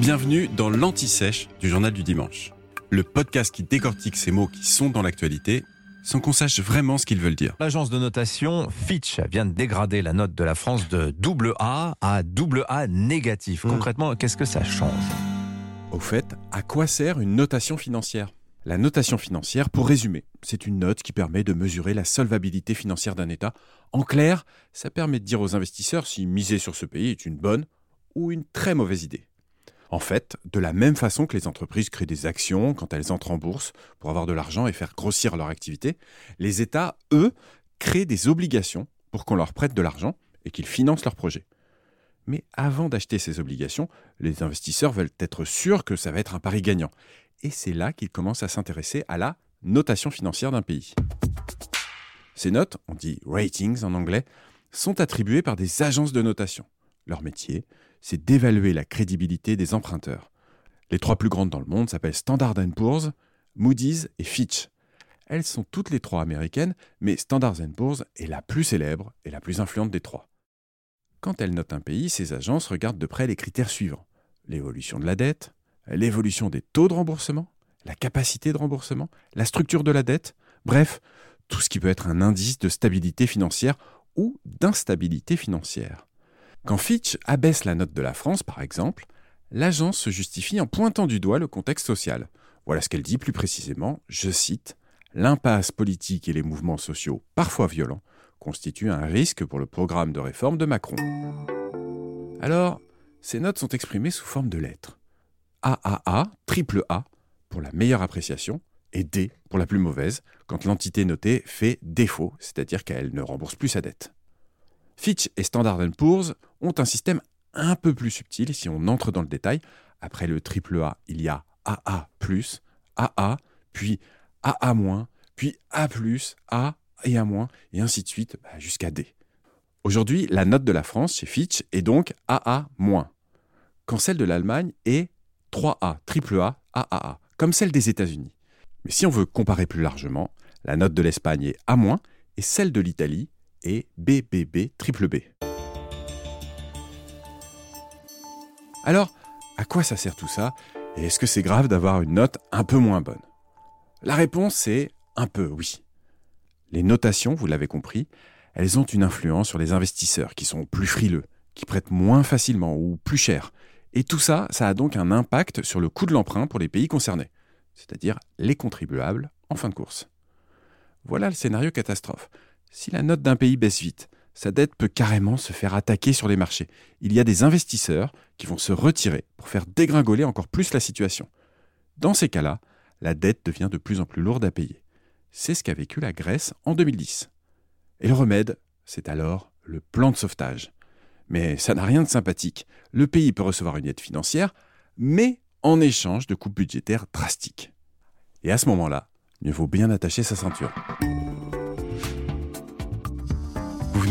Bienvenue dans l'Anti-Sèche du Journal du Dimanche, le podcast qui décortique ces mots qui sont dans l'actualité sans qu'on sache vraiment ce qu'ils veulent dire. L'agence de notation Fitch vient de dégrader la note de la France de double A à double A négatif. Concrètement, qu'est-ce que ça change? Au fait, à quoi sert une notation financière? La notation financière, pour résumer, c'est une note qui permet de mesurer la solvabilité financière d'un État. En clair, ça permet de dire aux investisseurs si miser sur ce pays est une bonne ou une très mauvaise idée. En fait, de la même façon que les entreprises créent des actions quand elles entrent en bourse pour avoir de l'argent et faire grossir leur activité, les États, eux, créent des obligations pour qu'on leur prête de l'argent et qu'ils financent leurs projets. Mais avant d'acheter ces obligations, les investisseurs veulent être sûrs que ça va être un pari gagnant. Et c'est là qu'ils commencent à s'intéresser à la notation financière d'un pays. Ces notes, on dit ratings en anglais, sont attribuées par des agences de notation. Leur métier, c'est d'évaluer la crédibilité des emprunteurs. Les trois plus grandes dans le monde s'appellent Standard Poor's, Moody's et Fitch. Elles sont toutes les trois américaines, mais Standard Poor's est la plus célèbre et la plus influente des trois. Quand elles notent un pays, ces agences regardent de près les critères suivants l'évolution de la dette, l'évolution des taux de remboursement, la capacité de remboursement, la structure de la dette, bref, tout ce qui peut être un indice de stabilité financière ou d'instabilité financière. Quand Fitch abaisse la note de la France, par exemple, l'agence se justifie en pointant du doigt le contexte social. Voilà ce qu'elle dit plus précisément, je cite, L'impasse politique et les mouvements sociaux, parfois violents, constituent un risque pour le programme de réforme de Macron. Alors, ces notes sont exprimées sous forme de lettres. AAA, triple A, pour la meilleure appréciation, et D pour la plus mauvaise, quand l'entité notée fait défaut, c'est-à-dire qu'elle ne rembourse plus sa dette. Fitch et Standard Poor's ont un système un peu plus subtil si on entre dans le détail. Après le triple A, il y a AA+, AA, puis AA-, puis A+, A et A-, et ainsi de suite bah, jusqu'à D. Aujourd'hui, la note de la France chez Fitch est donc AA-, quand celle de l'Allemagne est 3A, triple A, AAA, comme celle des États-Unis. Mais si on veut comparer plus largement, la note de l'Espagne est A- et celle de l'Italie et BBB triple B. Alors, à quoi ça sert tout ça Et est-ce que c'est grave d'avoir une note un peu moins bonne? La réponse est un peu oui. Les notations, vous l'avez compris, elles ont une influence sur les investisseurs qui sont plus frileux, qui prêtent moins facilement ou plus cher. Et tout ça, ça a donc un impact sur le coût de l'emprunt pour les pays concernés, c'est-à-dire les contribuables en fin de course. Voilà le scénario catastrophe. Si la note d'un pays baisse vite, sa dette peut carrément se faire attaquer sur les marchés. Il y a des investisseurs qui vont se retirer pour faire dégringoler encore plus la situation. Dans ces cas-là, la dette devient de plus en plus lourde à payer. C'est ce qu'a vécu la Grèce en 2010. Et le remède, c'est alors le plan de sauvetage. Mais ça n'a rien de sympathique. Le pays peut recevoir une aide financière, mais en échange de coupes budgétaires drastiques. Et à ce moment-là, mieux vaut bien attacher sa ceinture.